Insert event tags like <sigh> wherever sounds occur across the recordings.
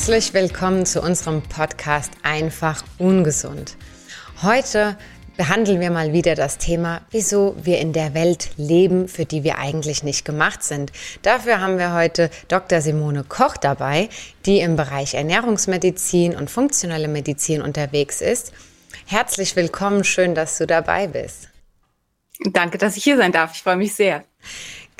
Herzlich willkommen zu unserem Podcast Einfach ungesund. Heute behandeln wir mal wieder das Thema, wieso wir in der Welt leben, für die wir eigentlich nicht gemacht sind. Dafür haben wir heute Dr. Simone Koch dabei, die im Bereich Ernährungsmedizin und funktionelle Medizin unterwegs ist. Herzlich willkommen, schön, dass du dabei bist. Danke, dass ich hier sein darf. Ich freue mich sehr.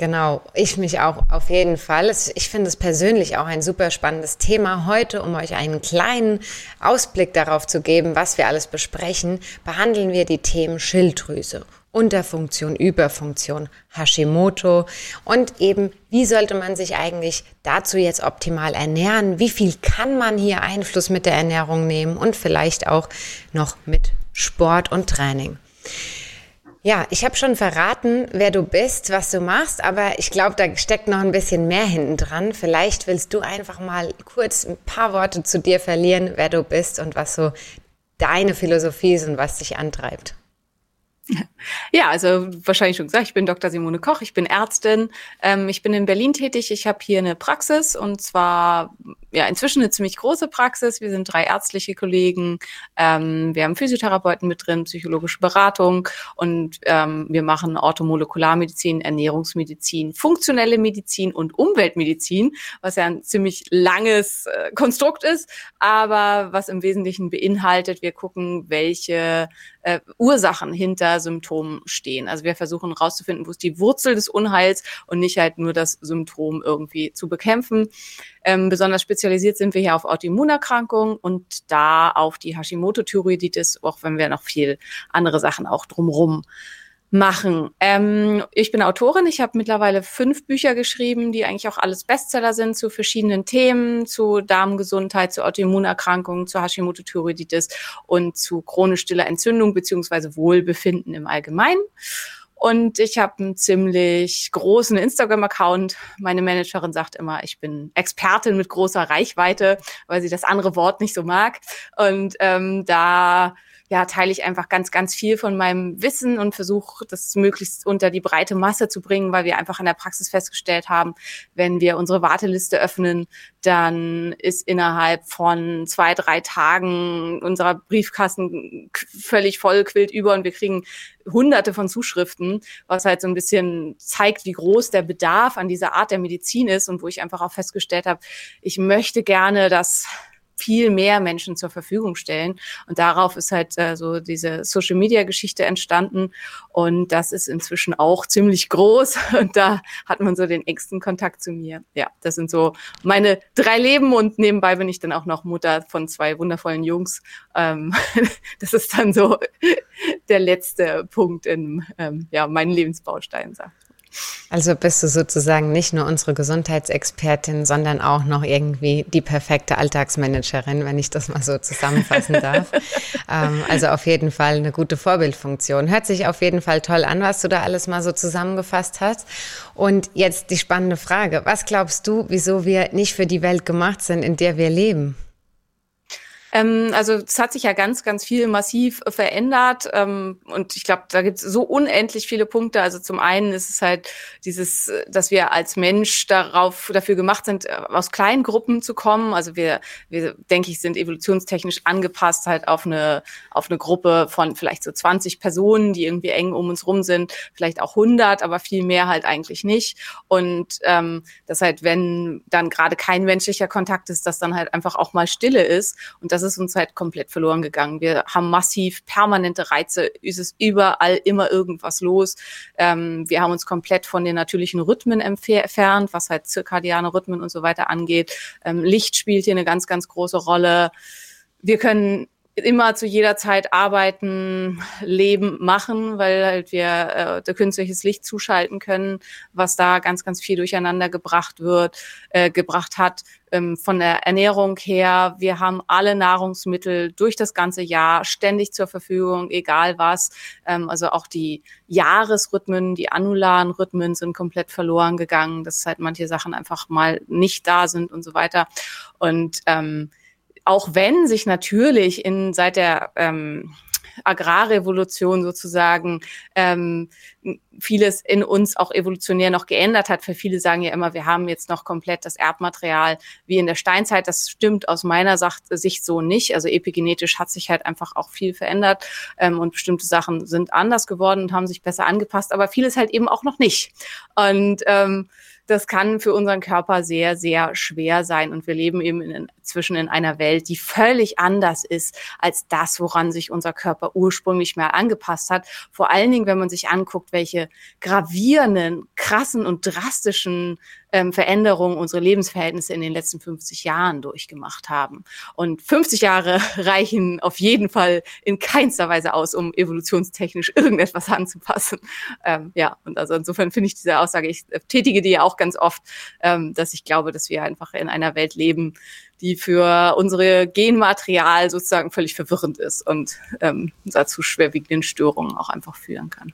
Genau, ich mich auch auf jeden Fall. Ich finde es persönlich auch ein super spannendes Thema. Heute, um euch einen kleinen Ausblick darauf zu geben, was wir alles besprechen, behandeln wir die Themen Schilddrüse, Unterfunktion, Überfunktion, Hashimoto und eben, wie sollte man sich eigentlich dazu jetzt optimal ernähren? Wie viel kann man hier Einfluss mit der Ernährung nehmen und vielleicht auch noch mit Sport und Training? Ja, ich habe schon verraten, wer du bist, was du machst, aber ich glaube, da steckt noch ein bisschen mehr hinten dran. Vielleicht willst du einfach mal kurz ein paar Worte zu dir verlieren, wer du bist und was so deine Philosophie ist und was dich antreibt. Ja, also wahrscheinlich schon gesagt, ich bin Dr. Simone Koch, ich bin Ärztin, ähm, ich bin in Berlin tätig, ich habe hier eine Praxis und zwar ja inzwischen eine ziemlich große Praxis. Wir sind drei ärztliche Kollegen, ähm, wir haben Physiotherapeuten mit drin, psychologische Beratung und ähm, wir machen Orthomolekularmedizin, Ernährungsmedizin, funktionelle Medizin und Umweltmedizin, was ja ein ziemlich langes äh, Konstrukt ist, aber was im Wesentlichen beinhaltet, wir gucken, welche äh, Ursachen hinter Symptomen stehen. Also wir versuchen herauszufinden, wo ist die Wurzel des Unheils und nicht halt nur das Symptom irgendwie zu bekämpfen. Ähm, besonders spezialisiert sind wir hier auf Autoimmunerkrankungen und da auf die Hashimoto-Thyreoiditis, auch wenn wir noch viel andere Sachen auch drumrum machen. Ähm, ich bin Autorin. Ich habe mittlerweile fünf Bücher geschrieben, die eigentlich auch alles Bestseller sind zu verschiedenen Themen, zu Darmgesundheit, zu Autoimmunerkrankungen, zu Hashimoto-Thyreoiditis und zu chronisch stiller Entzündung beziehungsweise Wohlbefinden im Allgemeinen. Und ich habe einen ziemlich großen Instagram-Account. Meine Managerin sagt immer, ich bin Expertin mit großer Reichweite, weil sie das andere Wort nicht so mag. Und ähm, da ja, teile ich einfach ganz, ganz viel von meinem Wissen und versuche, das möglichst unter die breite Masse zu bringen, weil wir einfach in der Praxis festgestellt haben, wenn wir unsere Warteliste öffnen, dann ist innerhalb von zwei, drei Tagen unserer Briefkasten völlig voll, quillt über und wir kriegen hunderte von Zuschriften, was halt so ein bisschen zeigt, wie groß der Bedarf an dieser Art der Medizin ist und wo ich einfach auch festgestellt habe, ich möchte gerne, dass viel mehr Menschen zur Verfügung stellen. Und darauf ist halt äh, so diese Social Media Geschichte entstanden. Und das ist inzwischen auch ziemlich groß. <laughs> Und da hat man so den engsten Kontakt zu mir. Ja, das sind so meine drei Leben. Und nebenbei bin ich dann auch noch Mutter von zwei wundervollen Jungs. Ähm, <laughs> das ist dann so <laughs> der letzte Punkt in ähm, ja, meinen Lebensbausteinen, sagt also bist du sozusagen nicht nur unsere Gesundheitsexpertin, sondern auch noch irgendwie die perfekte Alltagsmanagerin, wenn ich das mal so zusammenfassen <laughs> darf. ähm, also auf jeden Fall eine gute Vorbildfunktion. Hört sich auf jeden Fall toll an, was du da alles mal so zusammengefasst hast. Und jetzt die spannende Frage. Was glaubst du, wieso wir nicht für die Welt gemacht sind, in der wir leben? Ähm, also es hat sich ja ganz, ganz viel massiv äh, verändert ähm, und ich glaube, da gibt es so unendlich viele Punkte. Also zum einen ist es halt dieses, äh, dass wir als Mensch darauf dafür gemacht sind, äh, aus kleinen Gruppen zu kommen. Also wir, wir denke ich, sind evolutionstechnisch angepasst halt auf eine auf eine Gruppe von vielleicht so 20 Personen, die irgendwie eng um uns rum sind, vielleicht auch 100, aber viel mehr halt eigentlich nicht. Und ähm, dass halt, wenn dann gerade kein menschlicher Kontakt ist, dass dann halt einfach auch mal Stille ist und das das ist uns halt komplett verloren gegangen. Wir haben massiv permanente Reize, es ist überall immer irgendwas los. Ähm, wir haben uns komplett von den natürlichen Rhythmen entfernt, was halt zirkadiane Rhythmen und so weiter angeht. Ähm, Licht spielt hier eine ganz, ganz große Rolle. Wir können immer zu jeder Zeit arbeiten, leben, machen, weil halt wir äh, künstliches Licht zuschalten können, was da ganz, ganz viel durcheinander gebracht wird, äh, gebracht hat. Ähm, von der Ernährung her, wir haben alle Nahrungsmittel durch das ganze Jahr ständig zur Verfügung, egal was. Ähm, also auch die Jahresrhythmen, die anularen Rhythmen sind komplett verloren gegangen, dass halt manche Sachen einfach mal nicht da sind und so weiter. Und ähm, auch wenn sich natürlich in seit der ähm, Agrarrevolution sozusagen ähm, vieles in uns auch evolutionär noch geändert hat. Für viele sagen ja immer, wir haben jetzt noch komplett das Erbmaterial wie in der Steinzeit. Das stimmt aus meiner Sicht so nicht. Also epigenetisch hat sich halt einfach auch viel verändert ähm, und bestimmte Sachen sind anders geworden und haben sich besser angepasst, aber vieles halt eben auch noch nicht. Und ähm, das kann für unseren Körper sehr, sehr schwer sein. Und wir leben eben inzwischen in einer Welt, die völlig anders ist als das, woran sich unser Körper ursprünglich mal angepasst hat. Vor allen Dingen, wenn man sich anguckt, welche gravierenden, krassen und drastischen ähm, Veränderungen unsere Lebensverhältnisse in den letzten 50 Jahren durchgemacht haben. Und 50 Jahre <laughs> reichen auf jeden Fall in keinster Weise aus, um evolutionstechnisch <laughs> irgendetwas anzupassen. Ähm, ja, und also insofern finde ich diese Aussage, ich tätige die ja auch ganz oft, ähm, dass ich glaube, dass wir einfach in einer Welt leben, die für unsere Genmaterial sozusagen völlig verwirrend ist und ähm, dazu schwerwiegenden Störungen auch einfach führen kann.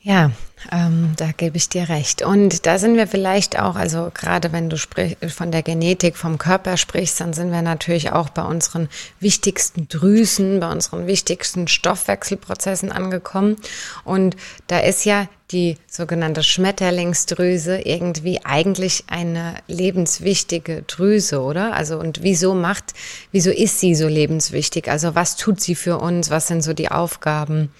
Ja, ähm, da gebe ich dir recht. Und da sind wir vielleicht auch, also gerade wenn du sprich, von der Genetik vom Körper sprichst, dann sind wir natürlich auch bei unseren wichtigsten Drüsen, bei unseren wichtigsten Stoffwechselprozessen angekommen. Und da ist ja die sogenannte Schmetterlingsdrüse irgendwie eigentlich eine lebenswichtige Drüse, oder? Also und wieso macht, wieso ist sie so lebenswichtig? Also was tut sie für uns? Was sind so die Aufgaben?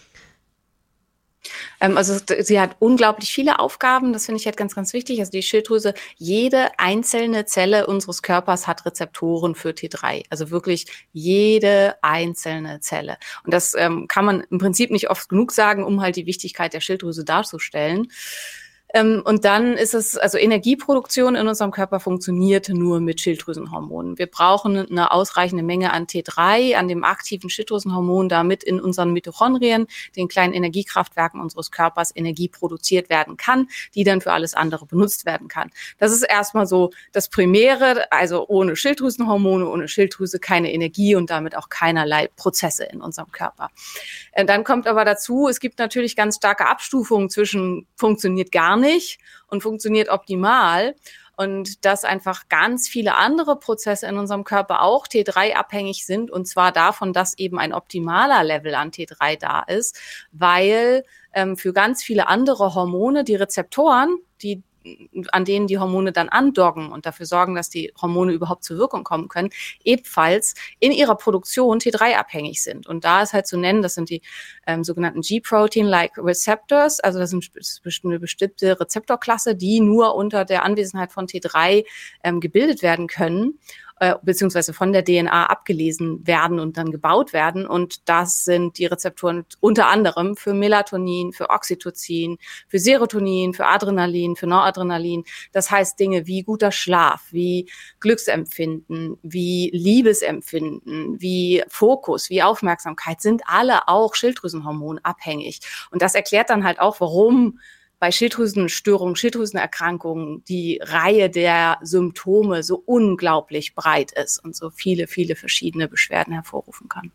Ähm, also sie hat unglaublich viele Aufgaben, das finde ich halt ganz, ganz wichtig. Also die Schilddrüse, jede einzelne Zelle unseres Körpers hat Rezeptoren für T3. Also wirklich jede einzelne Zelle. Und das ähm, kann man im Prinzip nicht oft genug sagen, um halt die Wichtigkeit der Schilddrüse darzustellen. Ähm, und dann ist es, also Energieproduktion in unserem Körper funktioniert nur mit Schilddrüsenhormonen. Wir brauchen eine ausreichende Menge an T3, an dem aktiven Schilddrüsenhormon, damit in unseren Mitochondrien, den kleinen Energiekraftwerken unseres Körpers, Energie produziert werden kann, die dann für alles andere benutzt werden kann. Das ist erstmal so das Primäre, also ohne Schilddrüsenhormone, ohne Schilddrüse keine Energie und damit auch keinerlei Prozesse in unserem Körper. Äh, dann kommt aber dazu, es gibt natürlich ganz starke Abstufungen zwischen funktioniert gar nicht und funktioniert optimal. Und dass einfach ganz viele andere Prozesse in unserem Körper auch T3 abhängig sind und zwar davon, dass eben ein optimaler Level an T3 da ist, weil ähm, für ganz viele andere Hormone die Rezeptoren, die an denen die Hormone dann andocken und dafür sorgen, dass die Hormone überhaupt zur Wirkung kommen können, ebenfalls in ihrer Produktion T3-abhängig sind. Und da ist halt zu nennen, das sind die ähm, sogenannten G-Protein-like Receptors, also das sind eine bestimmte Rezeptorklasse, die nur unter der Anwesenheit von T3 ähm, gebildet werden können äh, beziehungsweise von der DNA abgelesen werden und dann gebaut werden. Und das sind die Rezeptoren unter anderem für Melatonin, für Oxytocin, für Serotonin, für Adrenalin, für Noradrenalin. Das heißt Dinge wie guter Schlaf, wie Glücksempfinden, wie Liebesempfinden, wie Fokus, wie Aufmerksamkeit sind alle auch Schilddrüsenhormon abhängig. Und das erklärt dann halt auch, warum bei Schilddrüsenstörungen, Schilddrüsenerkrankungen die Reihe der Symptome so unglaublich breit ist und so viele, viele verschiedene Beschwerden hervorrufen kann.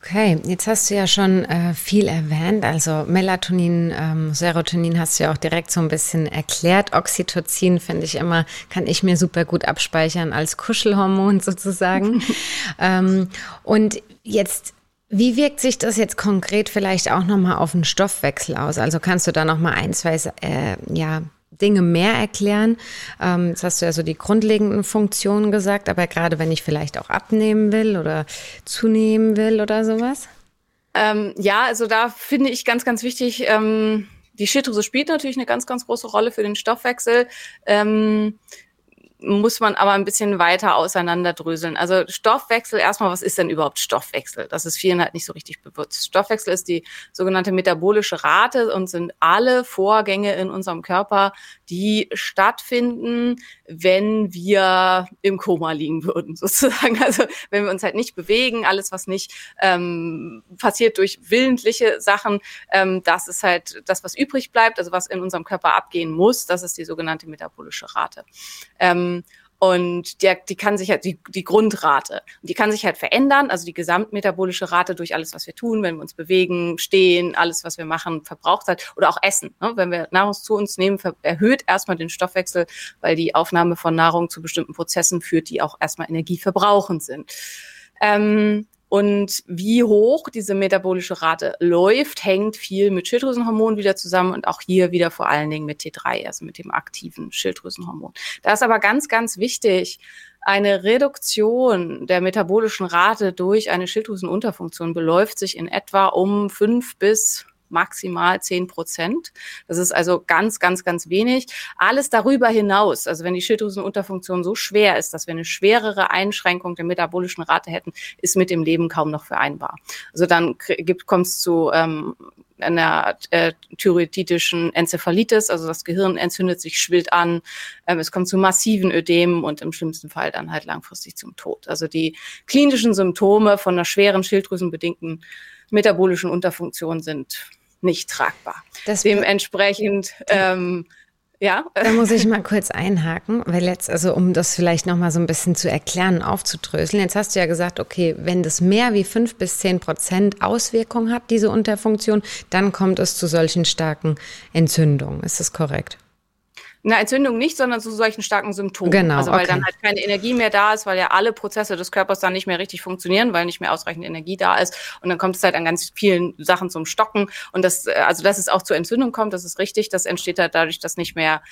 Okay, jetzt hast du ja schon äh, viel erwähnt. Also Melatonin, ähm, Serotonin hast du ja auch direkt so ein bisschen erklärt. Oxytocin finde ich immer, kann ich mir super gut abspeichern als Kuschelhormon <laughs> sozusagen. <laughs> ähm, und jetzt wie wirkt sich das jetzt konkret vielleicht auch nochmal auf den Stoffwechsel aus? Also kannst du da nochmal ein, zwei äh, ja, Dinge mehr erklären? Ähm, jetzt hast du ja so die grundlegenden Funktionen gesagt, aber gerade wenn ich vielleicht auch abnehmen will oder zunehmen will oder sowas? Ähm, ja, also da finde ich ganz, ganz wichtig, ähm, die Schilddrüse spielt natürlich eine ganz, ganz große Rolle für den Stoffwechsel. Ähm, muss man aber ein bisschen weiter auseinanderdröseln. Also Stoffwechsel, erstmal, was ist denn überhaupt Stoffwechsel? Das ist vielen halt nicht so richtig bewusst. Stoffwechsel ist die sogenannte metabolische Rate und sind alle Vorgänge in unserem Körper, die stattfinden, wenn wir im Koma liegen würden, <laughs> sozusagen. Also wenn wir uns halt nicht bewegen, alles, was nicht ähm, passiert durch willentliche Sachen, ähm, das ist halt das, was übrig bleibt, also was in unserem Körper abgehen muss, das ist die sogenannte metabolische Rate. Ähm, und die, die kann sich halt, die, die Grundrate, die kann sich halt verändern, also die gesamtmetabolische Rate durch alles, was wir tun, wenn wir uns bewegen, stehen, alles, was wir machen, verbraucht hat. Oder auch Essen. Ne? Wenn wir Nahrung zu uns nehmen, erhöht erstmal den Stoffwechsel, weil die Aufnahme von Nahrung zu bestimmten Prozessen führt, die auch erstmal energieverbrauchend sind. Ähm, Und wie hoch diese metabolische Rate läuft, hängt viel mit Schilddrüsenhormon wieder zusammen und auch hier wieder vor allen Dingen mit T3, also mit dem aktiven Schilddrüsenhormon. Da ist aber ganz, ganz wichtig, eine Reduktion der metabolischen Rate durch eine Schilddrüsenunterfunktion beläuft sich in etwa um fünf bis maximal zehn Prozent. Das ist also ganz, ganz, ganz wenig. Alles darüber hinaus, also wenn die Schilddrüsenunterfunktion so schwer ist, dass wir eine schwerere Einschränkung der metabolischen Rate hätten, ist mit dem Leben kaum noch vereinbar. Also dann kommt es zu ähm, einer äh, thyroiditischen Enzephalitis, also das Gehirn entzündet sich, schwillt an, ähm, es kommt zu massiven Ödemen und im schlimmsten Fall dann halt langfristig zum Tod. Also die klinischen Symptome von einer schweren schilddrüsenbedingten metabolischen Unterfunktion sind nicht tragbar. Das Dementsprechend, ähm, ja. Da muss ich mal kurz einhaken, weil jetzt, also um das vielleicht nochmal so ein bisschen zu erklären aufzudröseln, jetzt hast du ja gesagt, okay, wenn das mehr wie fünf bis zehn Prozent Auswirkung hat, diese Unterfunktion, dann kommt es zu solchen starken Entzündungen. Ist das korrekt? Eine Entzündung nicht, sondern zu solchen starken Symptomen. Genau. Also weil okay. dann halt keine Energie mehr da ist, weil ja alle Prozesse des Körpers dann nicht mehr richtig funktionieren, weil nicht mehr ausreichend Energie da ist. Und dann kommt es halt an ganz vielen Sachen zum Stocken. Und das, äh, also dass es auch zur Entzündung kommt, das ist richtig. Das entsteht halt dadurch, dass nicht mehr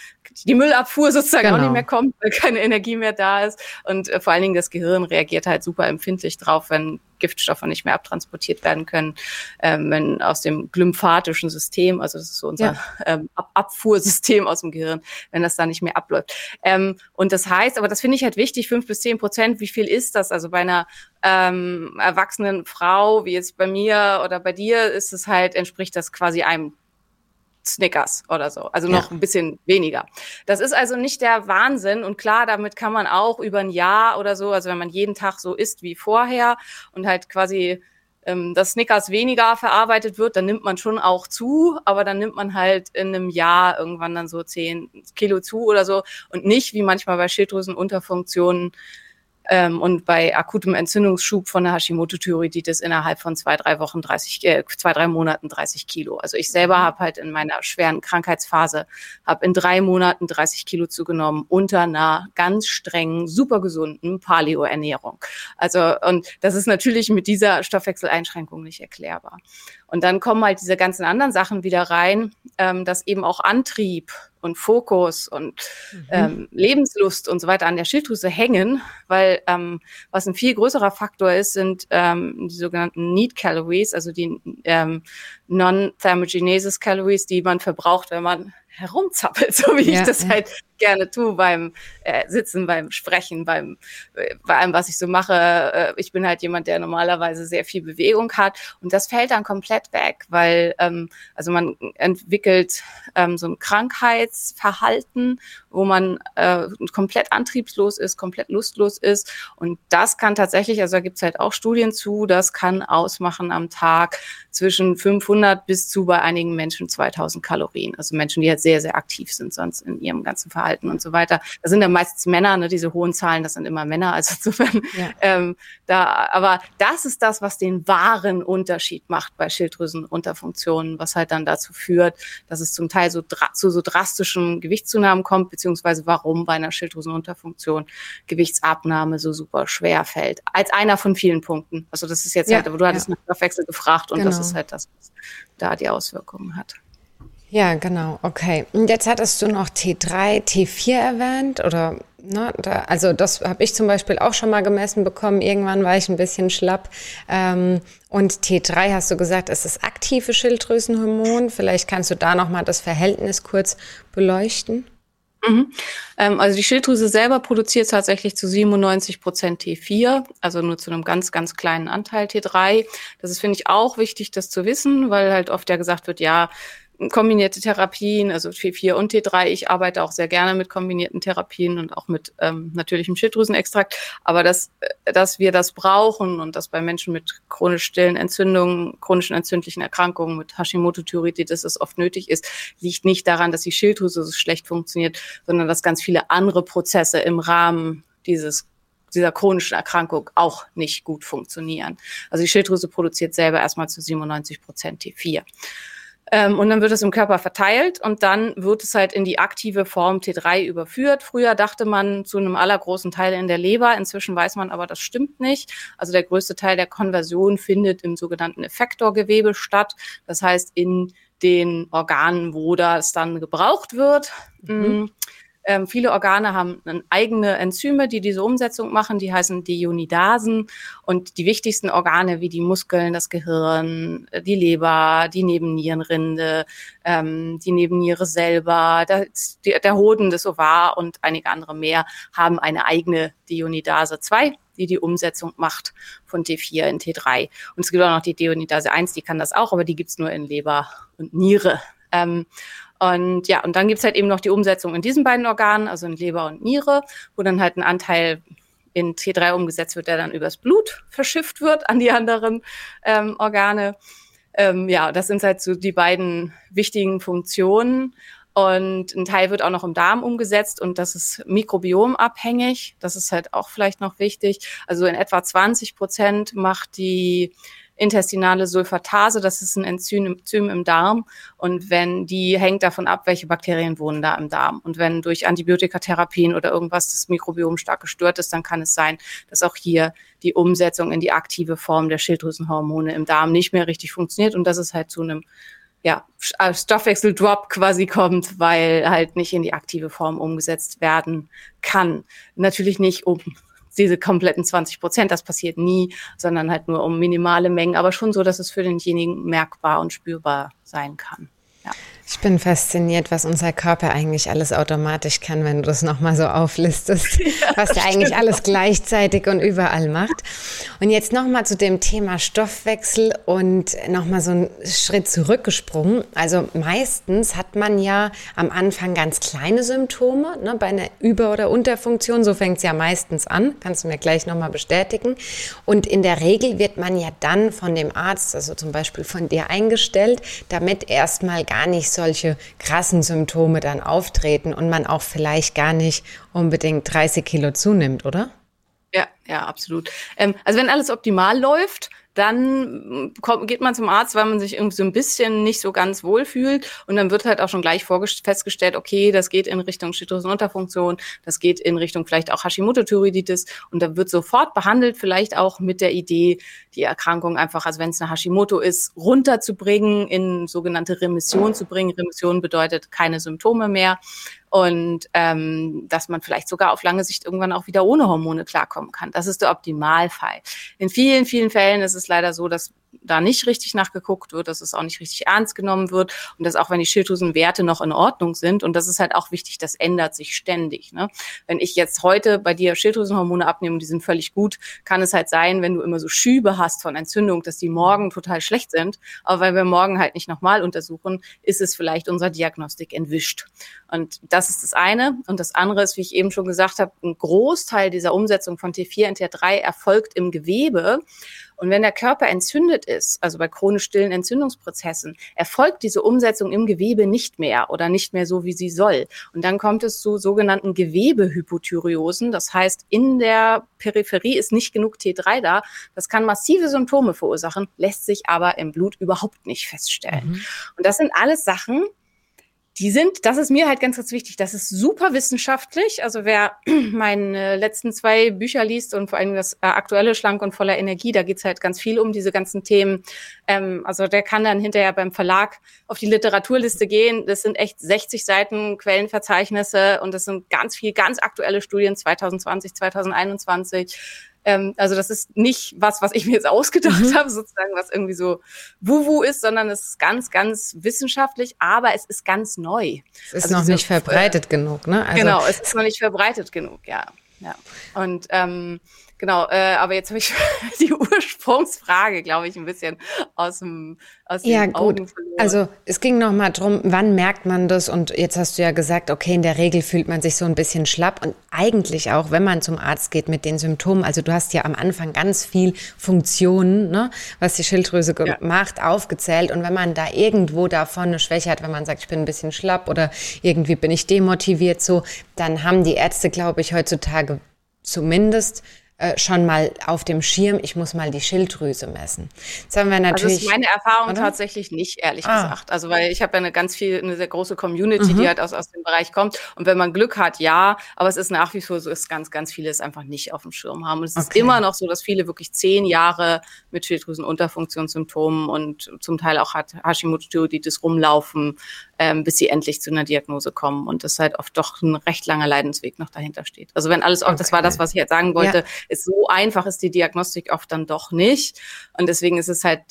die Müllabfuhr sozusagen genau. auch nicht genau. mehr kommt, weil keine Energie mehr da ist. Und äh, vor allen Dingen das Gehirn reagiert halt super empfindlich drauf, wenn Giftstoffe nicht mehr abtransportiert werden können, ähm, wenn aus dem glymphatischen System, also das ist so unser ja. ähm, Ab Abfuhrsystem aus dem Gehirn, wenn das da nicht mehr abläuft. Ähm, und das heißt, aber das finde ich halt wichtig, fünf bis zehn Prozent, wie viel ist das? Also bei einer ähm, erwachsenen Frau, wie jetzt bei mir oder bei dir, ist es halt, entspricht das quasi einem Snickers oder so. Also noch ja. ein bisschen weniger. Das ist also nicht der Wahnsinn. Und klar, damit kann man auch über ein Jahr oder so, also wenn man jeden Tag so isst wie vorher und halt quasi ähm, das Snickers weniger verarbeitet wird, dann nimmt man schon auch zu, aber dann nimmt man halt in einem Jahr irgendwann dann so zehn Kilo zu oder so und nicht wie manchmal bei Schilddrüsenunterfunktionen ähm, und bei akutem Entzündungsschub von der Hashimoto-Thyreoiditis innerhalb von zwei, drei Wochen 30, äh, zwei, drei Monaten 30 Kilo. Also ich selber mhm. habe halt in meiner schweren Krankheitsphase, habe in drei Monaten 30 Kilo zugenommen unter einer ganz strengen, super gesunden Paleo-Ernährung. Also und das ist natürlich mit dieser Stoffwechseleinschränkung nicht erklärbar. Und dann kommen halt diese ganzen anderen Sachen wieder rein, ähm, dass eben auch Antrieb und Fokus und mhm. ähm, Lebenslust und so weiter an der Schilddrüse hängen, weil ähm, was ein viel größerer Faktor ist, sind ähm, die sogenannten Need Calories, also die ähm, Non-Thermogenesis Calories, die man verbraucht, wenn man herumzappelt, <laughs> so wie ja, ich das ja. halt gerne tue beim äh, Sitzen, beim Sprechen, beim äh, bei allem, was ich so mache. Äh, ich bin halt jemand, der normalerweise sehr viel Bewegung hat und das fällt dann komplett weg, weil ähm, also man entwickelt ähm, so ein Krankheitsverhalten, wo man äh, komplett antriebslos ist, komplett lustlos ist und das kann tatsächlich, also da gibt's halt auch Studien zu, das kann ausmachen am Tag zwischen 500 bis zu bei einigen Menschen 2000 Kalorien. Also Menschen, die halt sehr, sehr aktiv sind sonst in ihrem ganzen Verhalten und so weiter. Das sind ja meistens Männer, ne, diese hohen Zahlen, das sind immer Männer. Also insofern, ja. ähm, da, aber das ist das, was den wahren Unterschied macht bei Schilddrüsenunterfunktionen, was halt dann dazu führt, dass es zum Teil so zu so drastischen Gewichtszunahmen kommt, beziehungsweise warum bei einer Schilddrüsenunterfunktion Gewichtsabnahme so super schwer fällt. Als einer von vielen Punkten. Also das ist jetzt ja, halt, aber du hattest ja. nach Stoffwechsel gefragt und genau. das ist halt das, was da die Auswirkungen hat. Ja, genau, okay. Und jetzt hattest du noch T3, T4 erwähnt oder ne, da, also das habe ich zum Beispiel auch schon mal gemessen bekommen. Irgendwann war ich ein bisschen schlapp. Ähm, und T3 hast du gesagt, ist das aktive Schilddrüsenhormon. Vielleicht kannst du da noch mal das Verhältnis kurz beleuchten. Mhm. Ähm, also die Schilddrüse selber produziert tatsächlich zu 97 Prozent T4, also nur zu einem ganz, ganz kleinen Anteil T3. Das ist, finde ich, auch wichtig, das zu wissen, weil halt oft ja gesagt wird, ja, kombinierte Therapien, also T4 und T3. Ich arbeite auch sehr gerne mit kombinierten Therapien und auch mit ähm, natürlichem Schilddrüsenextrakt. Aber dass, äh, dass wir das brauchen und dass bei Menschen mit chronisch stillen Entzündungen, chronischen entzündlichen Erkrankungen, mit Hashimoto-Thyreoiditis es oft nötig ist, liegt nicht daran, dass die Schilddrüse so schlecht funktioniert, sondern dass ganz viele andere Prozesse im Rahmen dieses dieser chronischen Erkrankung auch nicht gut funktionieren. Also die Schilddrüse produziert selber erstmal zu 97 Prozent T4. Ähm, und dann wird es im Körper verteilt und dann wird es halt in die aktive Form T3 überführt. Früher dachte man zu einem allergroßen Teil in der Leber. Inzwischen weiß man aber, das stimmt nicht. Also der größte Teil der Konversion findet im sogenannten Effektorgewebe statt. Das heißt in den Organen, wo das dann gebraucht wird. Mhm. Ähm, viele Organe haben eigene Enzyme, die diese Umsetzung machen. Die heißen Deionidasen. Und die wichtigsten Organe wie die Muskeln, das Gehirn, die Leber, die Nebennierenrinde, ähm, die Nebenniere selber, das, die, der Hoden, das Ovar und einige andere mehr haben eine eigene Deionidase 2 die die Umsetzung macht von T4 in T3. Und es gibt auch noch die Deionidase 1, die kann das auch, aber die gibt's nur in Leber und Niere. Ähm, und ja, und dann gibt's halt eben noch die Umsetzung in diesen beiden Organen, also in Leber und Niere, wo dann halt ein Anteil in T3 umgesetzt wird, der dann übers Blut verschifft wird an die anderen ähm, Organe. Ähm, ja, das sind halt so die beiden wichtigen Funktionen. Und ein Teil wird auch noch im Darm umgesetzt und das ist mikrobiomabhängig. Das ist halt auch vielleicht noch wichtig. Also in etwa 20 Prozent macht die intestinale Sulfatase, das ist ein Enzym im Darm. Und wenn die hängt davon ab, welche Bakterien wohnen da im Darm. Und wenn durch Antibiotikatherapien oder irgendwas das Mikrobiom stark gestört ist, dann kann es sein, dass auch hier die Umsetzung in die aktive Form der Schilddrüsenhormone im Darm nicht mehr richtig funktioniert und dass es halt zu einem ja, Stoffwechseldrop quasi kommt, weil halt nicht in die aktive Form umgesetzt werden kann. Natürlich nicht, um diese kompletten 20 Prozent, das passiert nie, sondern halt nur um minimale Mengen, aber schon so, dass es für denjenigen merkbar und spürbar sein kann. Ja. Ich bin fasziniert, was unser Körper eigentlich alles automatisch kann, wenn du das nochmal so auflistest, <laughs> ja, was der eigentlich alles gleichzeitig und überall macht. Und jetzt nochmal zu dem Thema Stoffwechsel und nochmal so einen Schritt zurückgesprungen. Also meistens hat man ja am Anfang ganz kleine Symptome, ne, bei einer Über- oder Unterfunktion, so fängt es ja meistens an, kannst du mir gleich nochmal bestätigen. Und in der Regel wird man ja dann von dem Arzt, also zum Beispiel von dir eingestellt, damit erstmal gar nicht solche krassen Symptome dann auftreten und man auch vielleicht gar nicht unbedingt 30 Kilo zunimmt, oder? Ja, ja, absolut. Ähm, also wenn alles optimal läuft, dann kommt, geht man zum Arzt, weil man sich irgendwie so ein bisschen nicht so ganz wohl fühlt. Und dann wird halt auch schon gleich festgestellt, okay, das geht in Richtung Schilddrüsenunterfunktion, das geht in Richtung vielleicht auch Hashimoto-Thyreoiditis. Und da wird sofort behandelt, vielleicht auch mit der Idee, die Erkrankung einfach, also wenn es eine Hashimoto ist, runterzubringen, in sogenannte Remission zu bringen. Remission bedeutet keine Symptome mehr und ähm, dass man vielleicht sogar auf lange Sicht irgendwann auch wieder ohne Hormone klarkommen kann. Das ist der Optimalfall. In vielen, vielen Fällen ist es leider so, dass da nicht richtig nachgeguckt wird, dass es auch nicht richtig ernst genommen wird und dass auch wenn die Schilddrüsenwerte noch in Ordnung sind und das ist halt auch wichtig, das ändert sich ständig. Ne? Wenn ich jetzt heute bei dir Schilddrüsenhormone abnehme und die sind völlig gut, kann es halt sein, wenn du immer so Schübe hast von Entzündung, dass die morgen total schlecht sind, aber weil wir morgen halt nicht nochmal untersuchen, ist es vielleicht unserer Diagnostik entwischt. Und das ist das eine. Und das andere ist, wie ich eben schon gesagt habe, ein Großteil dieser Umsetzung von T4 und T3 erfolgt im Gewebe. Und wenn der Körper entzündet ist, also bei chronisch stillen Entzündungsprozessen, erfolgt diese Umsetzung im Gewebe nicht mehr oder nicht mehr so, wie sie soll. Und dann kommt es zu sogenannten Gewebehypothyreosen. Das heißt, in der Peripherie ist nicht genug T3 da. Das kann massive Symptome verursachen, lässt sich aber im Blut überhaupt nicht feststellen. Mhm. Und das sind alles Sachen, die sind, das ist mir halt ganz, ganz wichtig, das ist super wissenschaftlich. Also wer <clears throat> meine letzten zwei Bücher liest und vor allem das äh, aktuelle Schlank und voller Energie, da geht's halt ganz viel um diese ganzen Themen. Ähm, also der kann dann hinterher beim Verlag auf die Literaturliste gehen. Das sind echt 60 Seiten Quellenverzeichnisse und das sind ganz viel, ganz aktuelle Studien 2020, 2021 ähm, also das ist nicht was, was ich mir jetzt ausgedacht mhm. habe, sozusagen, was irgendwie so Wuwu ist, sondern es ist ganz, ganz wissenschaftlich, aber es ist ganz neu. Es ist also noch nicht verbreitet äh, genug, ne? Also genau, es ist noch nicht verbreitet genug, ja. ja. Und ähm, Genau, äh, aber jetzt habe ich <laughs> die Ursprungsfrage, glaube ich, ein bisschen aus dem aus ja, den Augen gut. verloren. Also es ging noch mal drum, wann merkt man das? Und jetzt hast du ja gesagt, okay, in der Regel fühlt man sich so ein bisschen schlapp und eigentlich auch, wenn man zum Arzt geht mit den Symptomen. Also du hast ja am Anfang ganz viel Funktionen, ne, was die Schilddrüse ja. macht, aufgezählt. Und wenn man da irgendwo davon eine Schwäche hat, wenn man sagt, ich bin ein bisschen schlapp oder irgendwie bin ich demotiviert, so, dann haben die Ärzte, glaube ich, heutzutage zumindest äh, schon mal auf dem Schirm, ich muss mal die Schilddrüse messen. Jetzt haben wir natürlich. Also das ist meine Erfahrung oder? tatsächlich nicht, ehrlich ah. gesagt. Also weil ich habe ja eine ganz viel, eine sehr große Community, mhm. die halt aus, aus dem Bereich kommt. Und wenn man Glück hat, ja, aber es ist nach wie vor so, dass ganz, ganz viele es einfach nicht auf dem Schirm haben. Und es okay. ist immer noch so, dass viele wirklich zehn Jahre mit Schilddrüsenunterfunktionssymptomen und zum Teil auch hat Hashimoto-Thyreoiditis rumlaufen, ähm, bis sie endlich zu einer Diagnose kommen und das halt oft doch ein recht langer Leidensweg noch dahinter steht. Also wenn alles auch, okay. das war das, was ich jetzt sagen wollte, ja. Ist so einfach ist die Diagnostik oft dann doch nicht. Und deswegen ist es halt,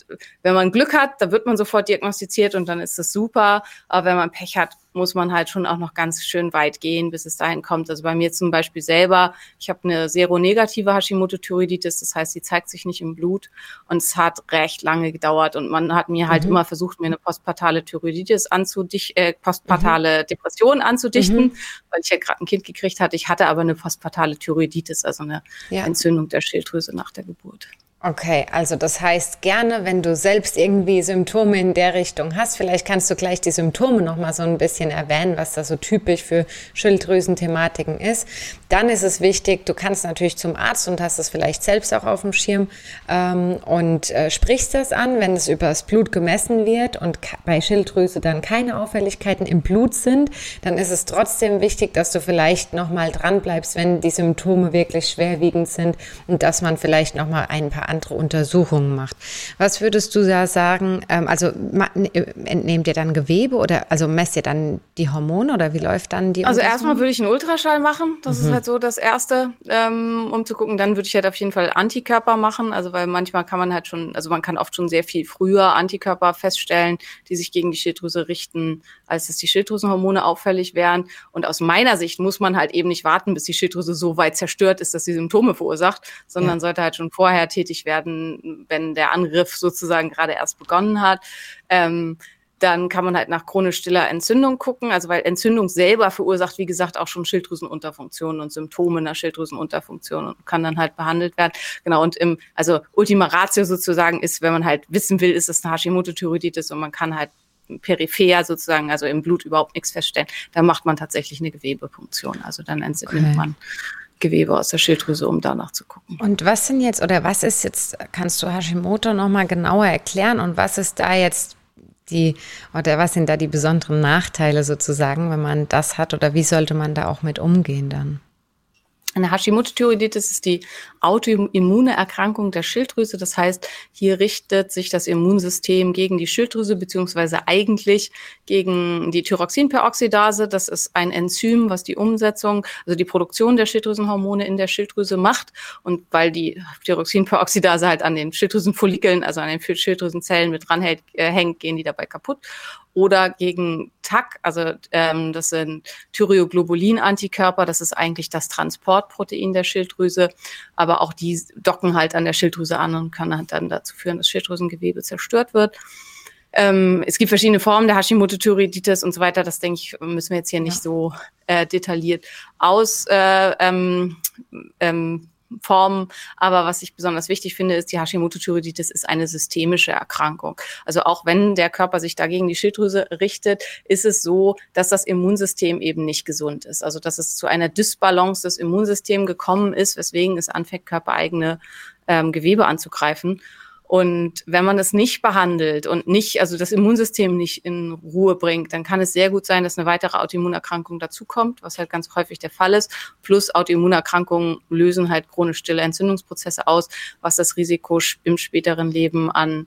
wenn man Glück hat, da wird man sofort diagnostiziert und dann ist das super. Aber wenn man Pech hat, muss man halt schon auch noch ganz schön weit gehen, bis es dahin kommt. Also bei mir zum Beispiel selber, ich habe eine seronegative Hashimoto-Thyreoiditis, das heißt, sie zeigt sich nicht im Blut und es hat recht lange gedauert und man hat mir halt mhm. immer versucht, mir eine postpartale Thyreoiditis anzudichten, äh, postpartale mhm. Depression anzudichten, mhm. weil ich ja gerade ein Kind gekriegt hatte. Ich hatte aber eine postpartale Thyreoiditis, also eine ja. Entzündung der Schilddrüse nach der Geburt. Okay, also das heißt gerne, wenn du selbst irgendwie Symptome in der Richtung hast, vielleicht kannst du gleich die Symptome noch mal so ein bisschen erwähnen, was da so typisch für Schilddrüsenthematiken ist. Dann ist es wichtig, du kannst natürlich zum Arzt und hast es vielleicht selbst auch auf dem Schirm ähm, und äh, sprichst das an, wenn es übers Blut gemessen wird und bei Schilddrüse dann keine Auffälligkeiten im Blut sind, dann ist es trotzdem wichtig, dass du vielleicht noch mal dran bleibst, wenn die Symptome wirklich schwerwiegend sind und dass man vielleicht noch mal ein paar andere Untersuchungen macht. Was würdest du da sagen? Ähm, also äh, entnehmt ihr dann Gewebe oder also messt ihr dann die Hormone oder wie läuft dann die? Also erstmal würde ich einen Ultraschall machen. Das mhm. ist halt so das Erste, ähm, um zu gucken. Dann würde ich halt auf jeden Fall Antikörper machen. Also weil manchmal kann man halt schon, also man kann oft schon sehr viel früher Antikörper feststellen, die sich gegen die Schilddrüse richten, als dass die Schilddrüsenhormone auffällig wären. Und aus meiner Sicht muss man halt eben nicht warten, bis die Schilddrüse so weit zerstört ist, dass sie Symptome verursacht, sondern ja. sollte halt schon vorher tätig tätig werden, wenn der Angriff sozusagen gerade erst begonnen hat. Ähm, dann kann man halt nach chronisch stiller Entzündung gucken, also weil Entzündung selber verursacht, wie gesagt, auch schon Schilddrüsenunterfunktionen und Symptome einer Schilddrüsenunterfunktion und kann dann halt behandelt werden. Genau, und im, also Ultima Ratio sozusagen ist, wenn man halt wissen will, ist es eine Hashimoto-Thyreoiditis und man kann halt peripher sozusagen, also im Blut überhaupt nichts feststellen, dann macht man tatsächlich eine Gewebepunktion. Also dann entnimmt okay. man Gewebe aus der Schilddrüse, um danach zu gucken. Und was sind jetzt oder was ist jetzt, kannst du Hashimoto nochmal genauer erklären und was ist da jetzt die oder was sind da die besonderen Nachteile sozusagen, wenn man das hat oder wie sollte man da auch mit umgehen dann? Eine Hashimoto-Thyreoiditis ist die autoimmune Erkrankung der Schilddrüse. Das heißt, hier richtet sich das Immunsystem gegen die Schilddrüse beziehungsweise eigentlich gegen die Thyroxinperoxidase. Das ist ein Enzym, was die Umsetzung, also die Produktion der Schilddrüsenhormone in der Schilddrüse macht. Und weil die Thyroxinperoxidase halt an den Schilddrüsenfollikeln, also an den Schilddrüsenzellen mit dranhängt, äh, hängt, gehen die dabei kaputt oder gegen TAC, also ähm, das sind Thyroglobulin-Antikörper, das ist eigentlich das Transportprotein der Schilddrüse, aber auch die docken halt an der Schilddrüse an und können halt dann dazu führen, dass Schilddrüsengewebe zerstört wird. Ähm, es gibt verschiedene Formen der Hashimoto-Thyreoiditis und so weiter. Das denke ich, müssen wir jetzt hier ja. nicht so äh, detailliert aus äh, ähm, ähm, Formen. Aber was ich besonders wichtig finde, ist, die Hashimoto-Thyreoiditis ist eine systemische Erkrankung. Also auch wenn der Körper sich dagegen die Schilddrüse richtet, ist es so, dass das Immunsystem eben nicht gesund ist. Also dass es zu einer Dysbalance des Immunsystems gekommen ist, weswegen es anfängt, körpereigene ähm, Gewebe anzugreifen. Und wenn man das nicht behandelt und nicht, also das Immunsystem nicht in Ruhe bringt, dann kann es sehr gut sein, dass eine weitere Autoimmunerkrankung dazukommt, was halt ganz häufig der Fall ist. Plus Autoimmunerkrankungen lösen halt chronisch stille Entzündungsprozesse aus, was das Risiko im späteren Leben an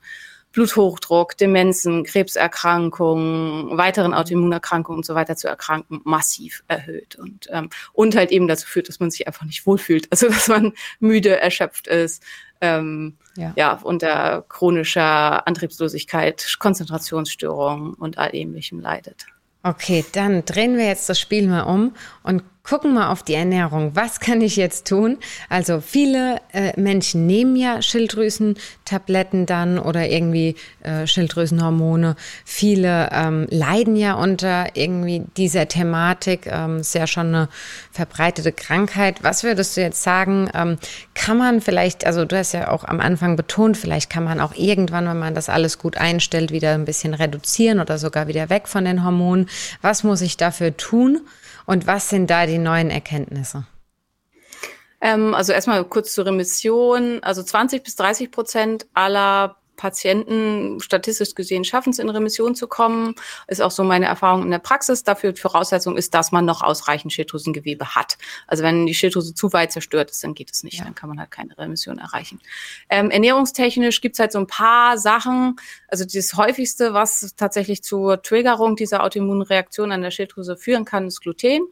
Bluthochdruck, Demenzen, Krebserkrankungen, weiteren Autoimmunerkrankungen und so weiter zu erkranken, massiv erhöht. Und, ähm, und halt eben dazu führt, dass man sich einfach nicht wohlfühlt. Also <laughs> dass man müde, erschöpft ist, ähm, ja. ja, unter chronischer Antriebslosigkeit, Konzentrationsstörungen und all ähnlichem leidet. Okay, dann drehen wir jetzt das Spiel mal um und gucken mal auf die Ernährung. Was kann ich jetzt tun? Also viele äh, Menschen nehmen ja Schilddrüsentabletten dann oder irgendwie äh, Schilddrüsenhormone. Viele ähm, leiden ja unter irgendwie dieser Thematik. Ähm, ist ja schon eine verbreitete Krankheit. Was würdest du jetzt sagen? Ähm, kann man vielleicht, also du hast ja auch am Anfang betont, vielleicht kann man auch irgendwann, wenn man das alles gut einstellt, wieder ein bisschen reduzieren oder sogar wieder weg von den Hormonen. Was muss ich dafür tun? Und was sind da die neuen Erkenntnisse? Ähm, also erstmal kurz zur Remission. Also 20 bis 30 Prozent aller Patienten statistisch gesehen schaffen es in Remission zu kommen. Ist auch so meine Erfahrung in der Praxis. Dafür Voraussetzung ist, dass man noch ausreichend Schilddrüsengewebe hat. Also wenn die Schilddrüse zu weit zerstört ist, dann geht es nicht. Ja. Dann kann man halt keine Remission erreichen. Ähm, ernährungstechnisch gibt es halt so ein paar Sachen. Also das häufigste, was tatsächlich zur Triggerung dieser Autoimmunreaktion an der Schilddrüse führen kann, ist Gluten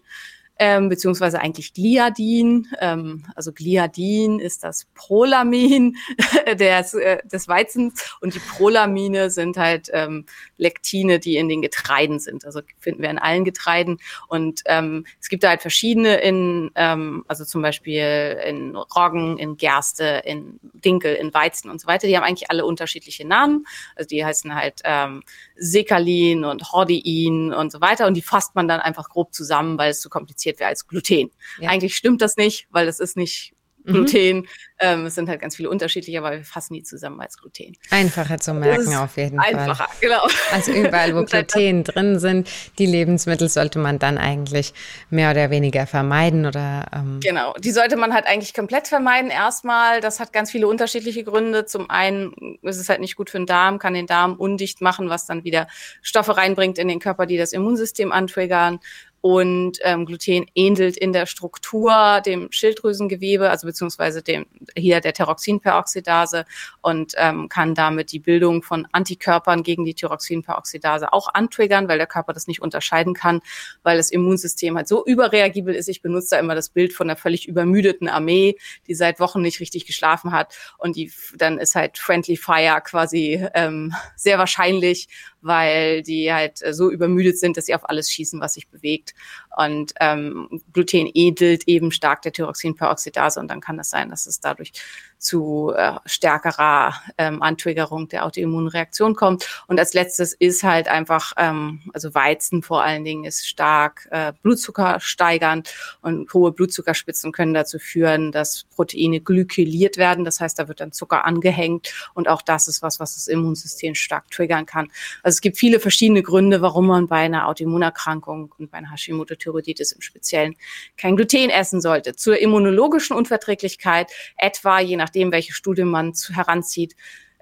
ähm, beziehungsweise eigentlich Gliadin. Ähm, also Gliadin ist das Prolamin <laughs> des, äh, des Weizens und die Prolamine sind halt ähm, Lektine, die in den Getreiden sind. Also finden wir in allen Getreiden. Und ähm, es gibt da halt verschiedene in, ähm, also zum Beispiel in Roggen, in Gerste, in Dinkel, in Weizen und so weiter. Die haben eigentlich alle unterschiedliche Namen. Also die heißen halt ähm, Sekalin und Hordein und so weiter. Und die fasst man dann einfach grob zusammen, weil es zu kompliziert wäre als Gluten. Ja. Eigentlich stimmt das nicht, weil es ist nicht Mhm. Gluten. Mhm. Ähm, es sind halt ganz viele unterschiedliche, aber wir fassen die zusammen als Gluten. Einfacher zu merken auf jeden einfacher, Fall. Einfacher, genau. Also überall, wo <laughs> Gluten drin sind, die Lebensmittel sollte man dann eigentlich mehr oder weniger vermeiden oder. Ähm genau, die sollte man halt eigentlich komplett vermeiden. Erstmal, das hat ganz viele unterschiedliche Gründe. Zum einen ist es halt nicht gut für den Darm, kann den Darm undicht machen, was dann wieder Stoffe reinbringt in den Körper, die das Immunsystem antriggern. Und ähm, Gluten ähnelt in der Struktur dem Schilddrüsengewebe, also beziehungsweise dem hier der Thyroxinperoxidase und ähm, kann damit die Bildung von Antikörpern gegen die Thyroxinperoxidase auch antriggern, weil der Körper das nicht unterscheiden kann, weil das Immunsystem halt so überreagibel ist. Ich benutze da immer das Bild von einer völlig übermüdeten Armee, die seit Wochen nicht richtig geschlafen hat und die dann ist halt Friendly Fire quasi ähm, sehr wahrscheinlich weil die halt äh, so übermüdet sind, dass sie auf alles schießen, was sich bewegt. Und ähm, Gluten edelt eben stark der Thyroxinperoxidase und dann kann es sein, dass es dadurch zu äh, stärkerer ähm, Antriggerung der Autoimmunreaktion kommt. Und als letztes ist halt einfach, ähm, also Weizen vor allen Dingen ist stark äh, Blutzucker steigernd und hohe Blutzuckerspitzen können dazu führen, dass Proteine glykyliert werden. Das heißt, da wird dann Zucker angehängt und auch das ist was, was das Immunsystem stark triggern kann. Also es gibt viele verschiedene Gründe, warum man bei einer Autoimmunerkrankung und bei einer Hashimoto-Thyreoiditis im Speziellen kein Gluten essen sollte. Zur immunologischen Unverträglichkeit etwa je nach nachdem, welche Studie man heranzieht,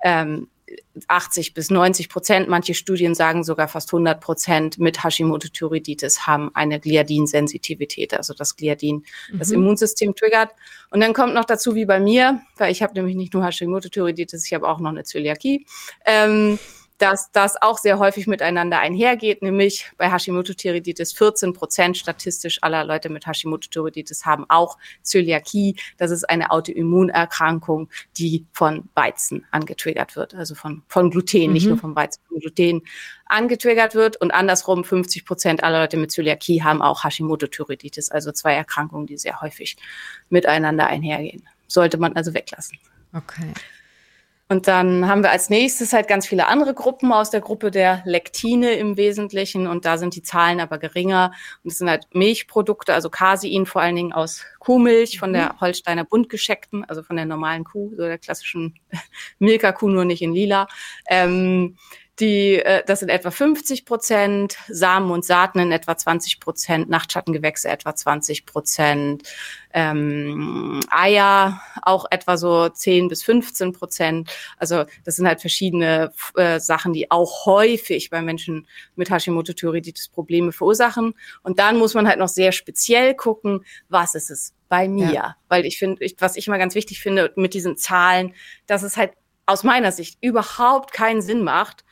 ähm, 80 bis 90 Prozent, manche Studien sagen sogar fast 100 Prozent mit Hashimoto-Thyreoiditis haben eine Gliadin-Sensitivität, also das Gliadin mhm. das Immunsystem triggert. Und dann kommt noch dazu, wie bei mir, weil ich habe nämlich nicht nur Hashimoto-Thyreoiditis, ich habe auch noch eine Zöliakie. Ähm, dass das auch sehr häufig miteinander einhergeht, nämlich bei Hashimoto-Thyreoiditis 14 Prozent statistisch aller Leute mit Hashimoto-Thyreoiditis haben auch Zöliakie. Das ist eine Autoimmunerkrankung, die von Weizen angetriggert wird, also von, von Gluten, mhm. nicht nur vom Weizen, von Gluten angetriggert wird. Und andersrum 50 Prozent aller Leute mit Zöliakie haben auch Hashimoto-Thyreoiditis, also zwei Erkrankungen, die sehr häufig miteinander einhergehen. Sollte man also weglassen. Okay. Und dann haben wir als nächstes halt ganz viele andere Gruppen aus der Gruppe der Lektine im Wesentlichen. Und da sind die Zahlen aber geringer. Und es sind halt Milchprodukte, also Casein vor allen Dingen aus Kuhmilch von der mhm. Holsteiner Buntgescheckten, also von der normalen Kuh, so der klassischen <laughs> Milka-Kuh, nur nicht in lila. Ähm, die, äh, das sind etwa 50 Prozent, Samen und Saaten in etwa 20 Prozent, Nachtschattengewächse etwa 20 Prozent, ähm, Eier auch etwa so 10 bis 15 Prozent. Also das sind halt verschiedene äh, Sachen, die auch häufig bei Menschen mit Hashimoto-Thyreoiditis Probleme verursachen. Und dann muss man halt noch sehr speziell gucken, was ist es bei mir? Ja. Weil ich finde, ich, was ich mal ganz wichtig finde mit diesen Zahlen, dass es halt aus meiner Sicht überhaupt keinen Sinn macht,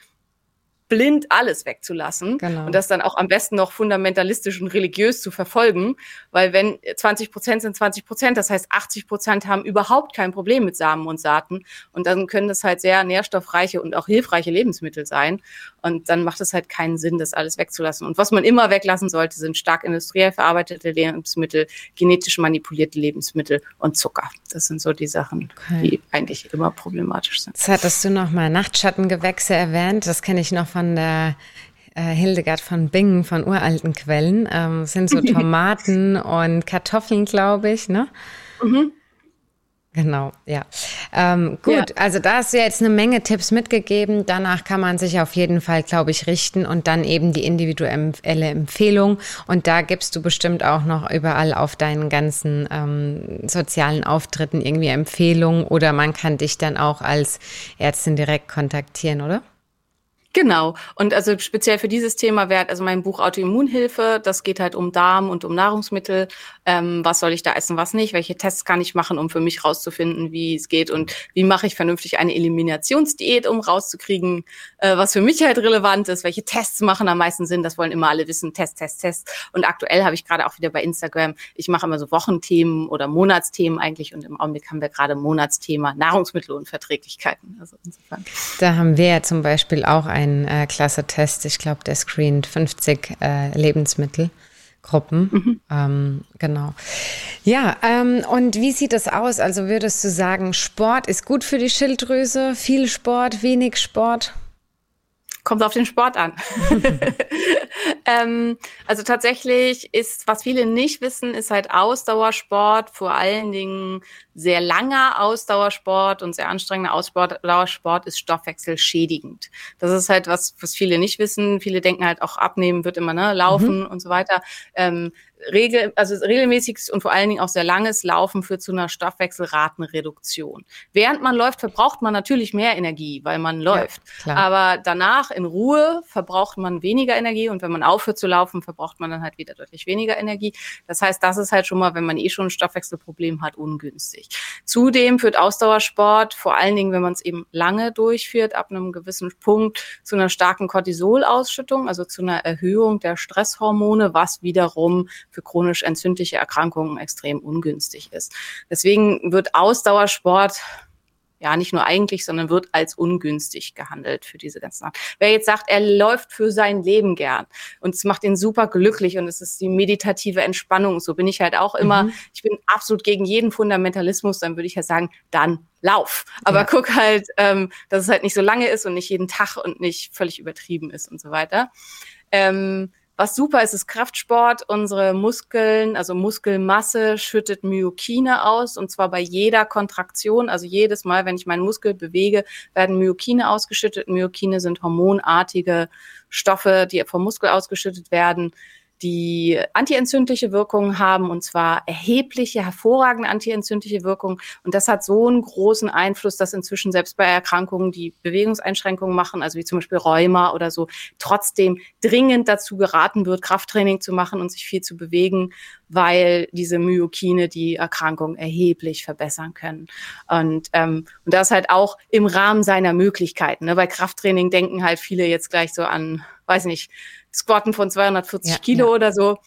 blind alles wegzulassen genau. und das dann auch am besten noch fundamentalistisch und religiös zu verfolgen, weil wenn 20 Prozent sind 20 Prozent, das heißt 80 Prozent haben überhaupt kein Problem mit Samen und Saaten und dann können das halt sehr nährstoffreiche und auch hilfreiche Lebensmittel sein und dann macht es halt keinen Sinn, das alles wegzulassen. Und was man immer weglassen sollte, sind stark industriell verarbeitete Lebensmittel, genetisch manipulierte Lebensmittel und Zucker. Das sind so die Sachen, okay. die eigentlich immer problematisch sind. Jetzt hattest du noch mal Nachtschattengewächse erwähnt. Das kenne ich noch von der äh, Hildegard von Bingen von uralten Quellen. Ähm, sind so <laughs> Tomaten und Kartoffeln, glaube ich, ne? Mhm. Genau, ja. Ähm, gut, ja. also da hast du jetzt eine Menge Tipps mitgegeben. Danach kann man sich auf jeden Fall, glaube ich, richten und dann eben die individuelle Empfehlung. Und da gibst du bestimmt auch noch überall auf deinen ganzen ähm, sozialen Auftritten irgendwie Empfehlungen oder man kann dich dann auch als Ärztin direkt kontaktieren, oder? Genau. Und also speziell für dieses Thema wäre also mein Buch Autoimmunhilfe. Das geht halt um Darm und um Nahrungsmittel. Ähm, was soll ich da essen, was nicht? Welche Tests kann ich machen, um für mich rauszufinden, wie es geht? Und wie mache ich vernünftig eine Eliminationsdiät, um rauszukriegen, äh, was für mich halt relevant ist? Welche Tests machen am meisten Sinn? Das wollen immer alle wissen. Test, Test, Test. Und aktuell habe ich gerade auch wieder bei Instagram, ich mache immer so Wochenthemen oder Monatsthemen eigentlich. Und im Augenblick haben wir gerade Monatsthema Nahrungsmittelunverträglichkeiten. Also insofern. Da haben wir ja zum Beispiel auch ein ein äh, klasse Test. Ich glaube, der screent 50 äh, Lebensmittelgruppen. Mhm. Ähm, genau. Ja, ähm, und wie sieht das aus? Also würdest du sagen, Sport ist gut für die Schilddrüse? Viel Sport, wenig Sport? Kommt auf den Sport an. <laughs> ähm, also tatsächlich ist, was viele nicht wissen, ist halt Ausdauersport, vor allen Dingen sehr langer Ausdauersport und sehr anstrengender Ausdauersport ist stoffwechselschädigend. Das ist halt was, was viele nicht wissen. Viele denken halt auch abnehmen wird immer, ne, laufen mhm. und so weiter. Ähm, regel, also regelmäßiges und vor allen Dingen auch sehr langes Laufen führt zu einer Stoffwechselratenreduktion. Während man läuft, verbraucht man natürlich mehr Energie, weil man läuft. Ja, Aber danach in Ruhe verbraucht man weniger Energie und wenn man aufhört zu laufen, verbraucht man dann halt wieder deutlich weniger Energie. Das heißt, das ist halt schon mal, wenn man eh schon ein Stoffwechselproblem hat, ungünstig. Zudem führt Ausdauersport, vor allen Dingen, wenn man es eben lange durchführt, ab einem gewissen Punkt zu einer starken Cortisolausschüttung, also zu einer Erhöhung der Stresshormone, was wiederum für chronisch entzündliche Erkrankungen extrem ungünstig ist. Deswegen wird Ausdauersport ja nicht nur eigentlich, sondern wird als ungünstig gehandelt für diese ganzen Sachen. Wer jetzt sagt, er läuft für sein Leben gern und es macht ihn super glücklich und es ist die meditative Entspannung, so bin ich halt auch immer. Mhm. Ich bin absolut gegen jeden Fundamentalismus, dann würde ich ja sagen, dann lauf. Aber ja. guck halt, ähm, dass es halt nicht so lange ist und nicht jeden Tag und nicht völlig übertrieben ist und so weiter. Ähm, was super ist, ist Kraftsport. Unsere Muskeln, also Muskelmasse schüttet Myokine aus und zwar bei jeder Kontraktion, also jedes Mal, wenn ich meinen Muskel bewege, werden Myokine ausgeschüttet. Myokine sind hormonartige Stoffe, die vom Muskel ausgeschüttet werden die antientzündliche Wirkungen haben und zwar erhebliche, hervorragende antientzündliche Wirkungen. Und das hat so einen großen Einfluss, dass inzwischen selbst bei Erkrankungen, die Bewegungseinschränkungen machen, also wie zum Beispiel Rheuma oder so, trotzdem dringend dazu geraten wird, Krafttraining zu machen und sich viel zu bewegen, weil diese Myokine die Erkrankung erheblich verbessern können. Und, ähm, und das halt auch im Rahmen seiner Möglichkeiten. Ne? Bei Krafttraining denken halt viele jetzt gleich so an, weiß nicht, Squatten von 240 ja, Kilo ja. oder so.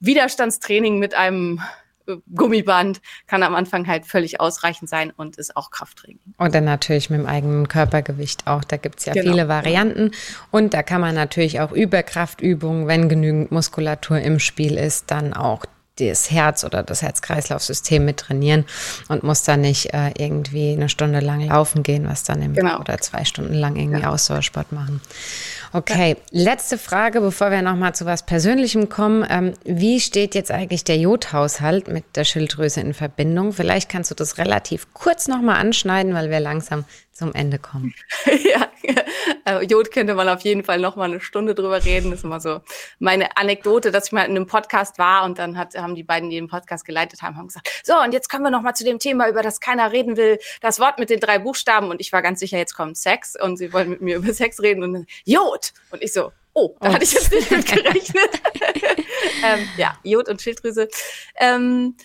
Widerstandstraining mit einem äh, Gummiband kann am Anfang halt völlig ausreichend sein und ist auch Krafttraining. Und dann natürlich mit dem eigenen Körpergewicht auch. Da gibt es ja genau. viele Varianten. Und da kann man natürlich auch über Kraftübungen, wenn genügend Muskulatur im Spiel ist, dann auch das Herz oder das Herz-Kreislauf-System mit trainieren und muss dann nicht äh, irgendwie eine Stunde lang laufen gehen, was dann im genau. oder zwei Stunden lang irgendwie ja. Ausdauersport machen. Okay, letzte Frage, bevor wir nochmal zu was Persönlichem kommen. Ähm, wie steht jetzt eigentlich der Jodhaushalt mit der Schilddrüse in Verbindung? Vielleicht kannst du das relativ kurz nochmal anschneiden, weil wir langsam zum Ende kommen. <laughs> ja, äh, Jod könnte man auf jeden Fall noch mal eine Stunde drüber reden. Das ist immer so meine Anekdote, dass ich mal in einem Podcast war und dann hat, haben die beiden, die den Podcast geleitet haben, haben gesagt, so und jetzt kommen wir noch mal zu dem Thema, über das keiner reden will, das Wort mit den drei Buchstaben und ich war ganz sicher, jetzt kommt Sex und sie wollen mit mir über Sex reden und dann, Jod und ich so, oh, da oh. hatte ich jetzt nicht mit <laughs> gerechnet. ähm, ja, Jod und Schilddrüse. Ähm,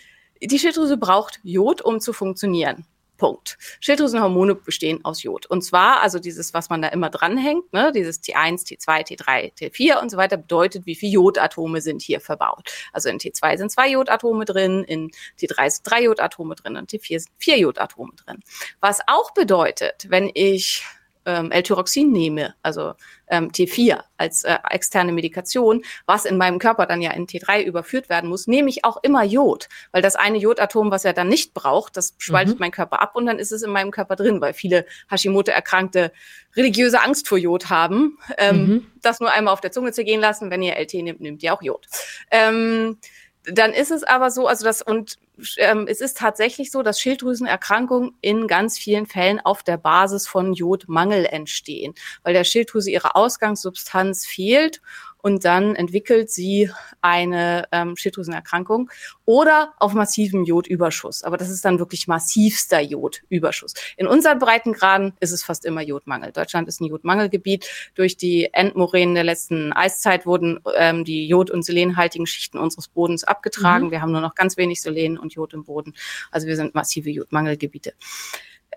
die Schilddrüse braucht Jod, um zu funktionieren. Punkt. Schilddrüsenhormone bestehen aus Jod. Und zwar, also dieses, was man da immer dranhängt, ne, dieses T1, T2, T3, T4 und so weiter, bedeutet, wie viele Jodatome sind hier verbaut. Also in T2 sind zwei Jodatome drin, in T3 sind drei Jodatome drin und T4 sind vier Jodatome drin. Was auch bedeutet, wenn ich ähm, L-Tyroxin nehme, also ähm, T4 als äh, externe Medikation, was in meinem Körper dann ja in T3 überführt werden muss, nehme ich auch immer Jod, weil das eine Jodatom, was er dann nicht braucht, das spaltet mhm. mein Körper ab und dann ist es in meinem Körper drin, weil viele Hashimoto-Erkrankte religiöse Angst vor Jod haben. Ähm, mhm. Das nur einmal auf der Zunge zergehen lassen, wenn ihr LT nehmt, nehmt ihr auch Jod. Ähm, dann ist es aber so, also das und ähm, es ist tatsächlich so, dass Schilddrüsenerkrankungen in ganz vielen Fällen auf der Basis von Jodmangel entstehen, weil der Schilddrüse ihre Ausgangssubstanz fehlt und dann entwickelt sie eine ähm, Schilddrüsenerkrankung oder auf massivem Jodüberschuss. Aber das ist dann wirklich massivster Jodüberschuss. In unseren Breitengraden ist es fast immer Jodmangel. Deutschland ist ein Jodmangelgebiet. Durch die Endmoränen der letzten Eiszeit wurden ähm, die jod- und selenhaltigen Schichten unseres Bodens abgetragen. Mhm. Wir haben nur noch ganz wenig Selen und Jod im Boden. Also wir sind massive Jodmangelgebiete.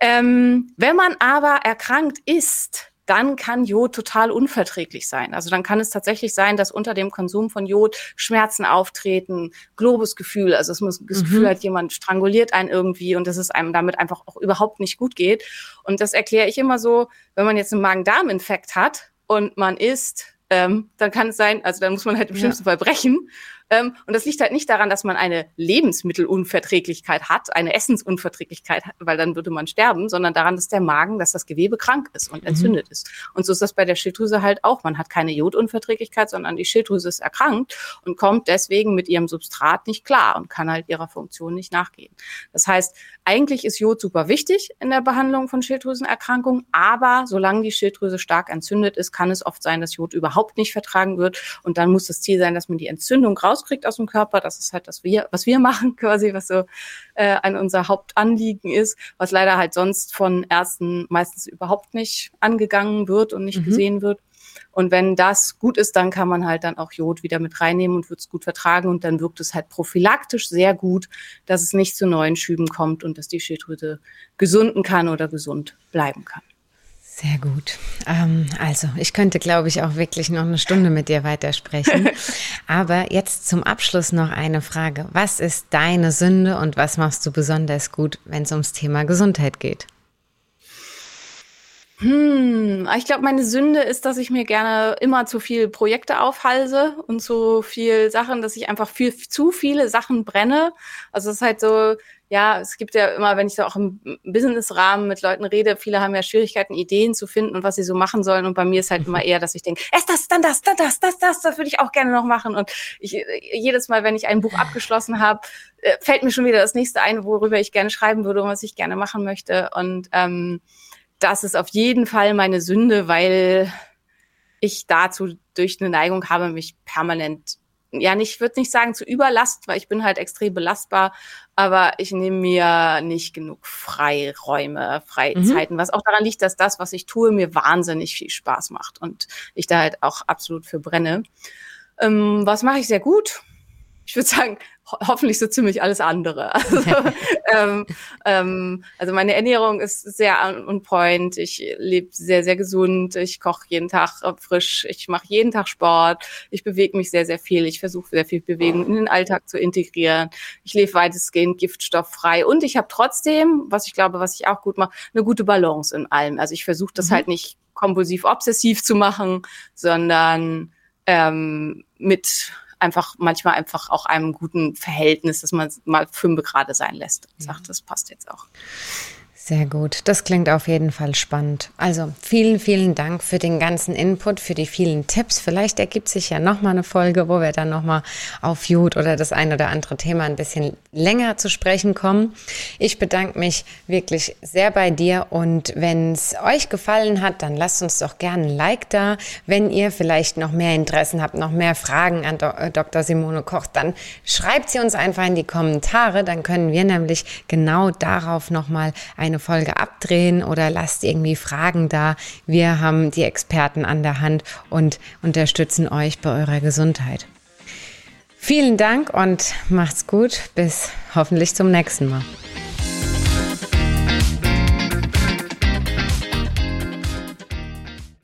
Ähm, wenn man aber erkrankt ist, dann kann Jod total unverträglich sein. Also dann kann es tatsächlich sein, dass unter dem Konsum von Jod Schmerzen auftreten, Globusgefühl, also es muss das Gefühl mhm. hat, jemand stranguliert einen irgendwie und dass es einem damit einfach auch überhaupt nicht gut geht. Und das erkläre ich immer so, wenn man jetzt einen Magen-Darm-Infekt hat und man isst, ähm, dann kann es sein, also dann muss man halt im schlimmsten ja. Fall brechen. Ähm, und das liegt halt nicht daran, dass man eine Lebensmittelunverträglichkeit hat, eine Essensunverträglichkeit, weil dann würde man sterben, sondern daran, dass der Magen, dass das Gewebe krank ist und mhm. entzündet mhm. ist. Und so ist das bei der Schilddrüse halt auch. Man hat keine Jodunverträglichkeit, sondern die Schilddrüse ist erkrankt und kommt deswegen mit ihrem Substrat nicht klar und kann halt ihrer Funktion nicht nachgehen. Das heißt, eigentlich ist Jod super wichtig in der Behandlung von Schilddrüsenerkrankungen, aber solange die Schilddrüse stark entzündet ist, kann es oft sein, dass Jod überhaupt nicht vertragen wird. Und dann muss das Ziel sein, dass man die Entzündung raus rauskriegt aus dem Körper. Das ist halt das, wir, was wir <laughs> machen quasi, was so äh, ein unser Hauptanliegen ist, was leider halt sonst von Ärzten meistens überhaupt nicht angegangen wird und nicht mhm. gesehen wird. Und wenn das gut ist, dann kann man halt dann auch Jod wieder mit reinnehmen und wird es gut vertragen und dann wirkt es halt prophylaktisch sehr gut, dass es nicht zu neuen Schüben kommt und dass die Schilddrüse gesunden kann oder gesund bleiben kann. Sehr gut. Ähm, also, ich könnte, glaube ich, auch wirklich noch eine Stunde mit dir weitersprechen. <laughs> Aber jetzt zum Abschluss noch eine Frage. Was ist deine Sünde und was machst du besonders gut, wenn es ums Thema Gesundheit geht? Hm, ich glaube, meine Sünde ist, dass ich mir gerne immer zu viel Projekte aufhalse und zu viel Sachen, dass ich einfach für zu viele Sachen brenne. Also es ist halt so, ja, es gibt ja immer, wenn ich da auch im Business-Rahmen mit Leuten rede, viele haben ja Schwierigkeiten, Ideen zu finden und was sie so machen sollen. Und bei mir ist halt immer eher, dass ich denke, erst das, dann das, dann das, das, das, das würde ich auch gerne noch machen. Und ich, jedes Mal, wenn ich ein Buch abgeschlossen habe, äh, fällt mir schon wieder das nächste ein, worüber ich gerne schreiben würde und was ich gerne machen möchte. Und ähm, das ist auf jeden Fall meine Sünde, weil ich dazu durch eine Neigung habe, mich permanent ja, nicht, würde nicht sagen zu Überlast, weil ich bin halt extrem belastbar, aber ich nehme mir nicht genug Freiräume, Freizeiten, mhm. was auch daran liegt, dass das, was ich tue, mir wahnsinnig viel Spaß macht und ich da halt auch absolut für brenne. Ähm, was mache ich sehr gut? Ich würde sagen, ho hoffentlich so ziemlich alles andere. <laughs> Also, ähm, ähm, also meine Ernährung ist sehr on point. Ich lebe sehr, sehr gesund. Ich koche jeden Tag frisch. Ich mache jeden Tag Sport. Ich bewege mich sehr, sehr viel. Ich versuche sehr viel Bewegung in den Alltag zu integrieren. Ich lebe weitestgehend giftstofffrei. Und ich habe trotzdem, was ich glaube, was ich auch gut mache, eine gute Balance in allem. Also ich versuche das mhm. halt nicht kompulsiv obsessiv zu machen, sondern ähm, mit einfach manchmal einfach auch einem guten Verhältnis, dass man mal fünf gerade sein lässt und sagt, das passt jetzt auch. Sehr gut. Das klingt auf jeden Fall spannend. Also vielen, vielen Dank für den ganzen Input, für die vielen Tipps. Vielleicht ergibt sich ja nochmal eine Folge, wo wir dann nochmal auf Jod oder das ein oder andere Thema ein bisschen länger zu sprechen kommen. Ich bedanke mich wirklich sehr bei dir und wenn es euch gefallen hat, dann lasst uns doch gerne ein Like da. Wenn ihr vielleicht noch mehr Interessen habt, noch mehr Fragen an Dr. Äh, Simone Koch, dann schreibt sie uns einfach in die Kommentare. Dann können wir nämlich genau darauf nochmal eine eine Folge abdrehen oder lasst irgendwie Fragen da. Wir haben die Experten an der Hand und unterstützen euch bei eurer Gesundheit. Vielen Dank und macht's gut. Bis hoffentlich zum nächsten Mal.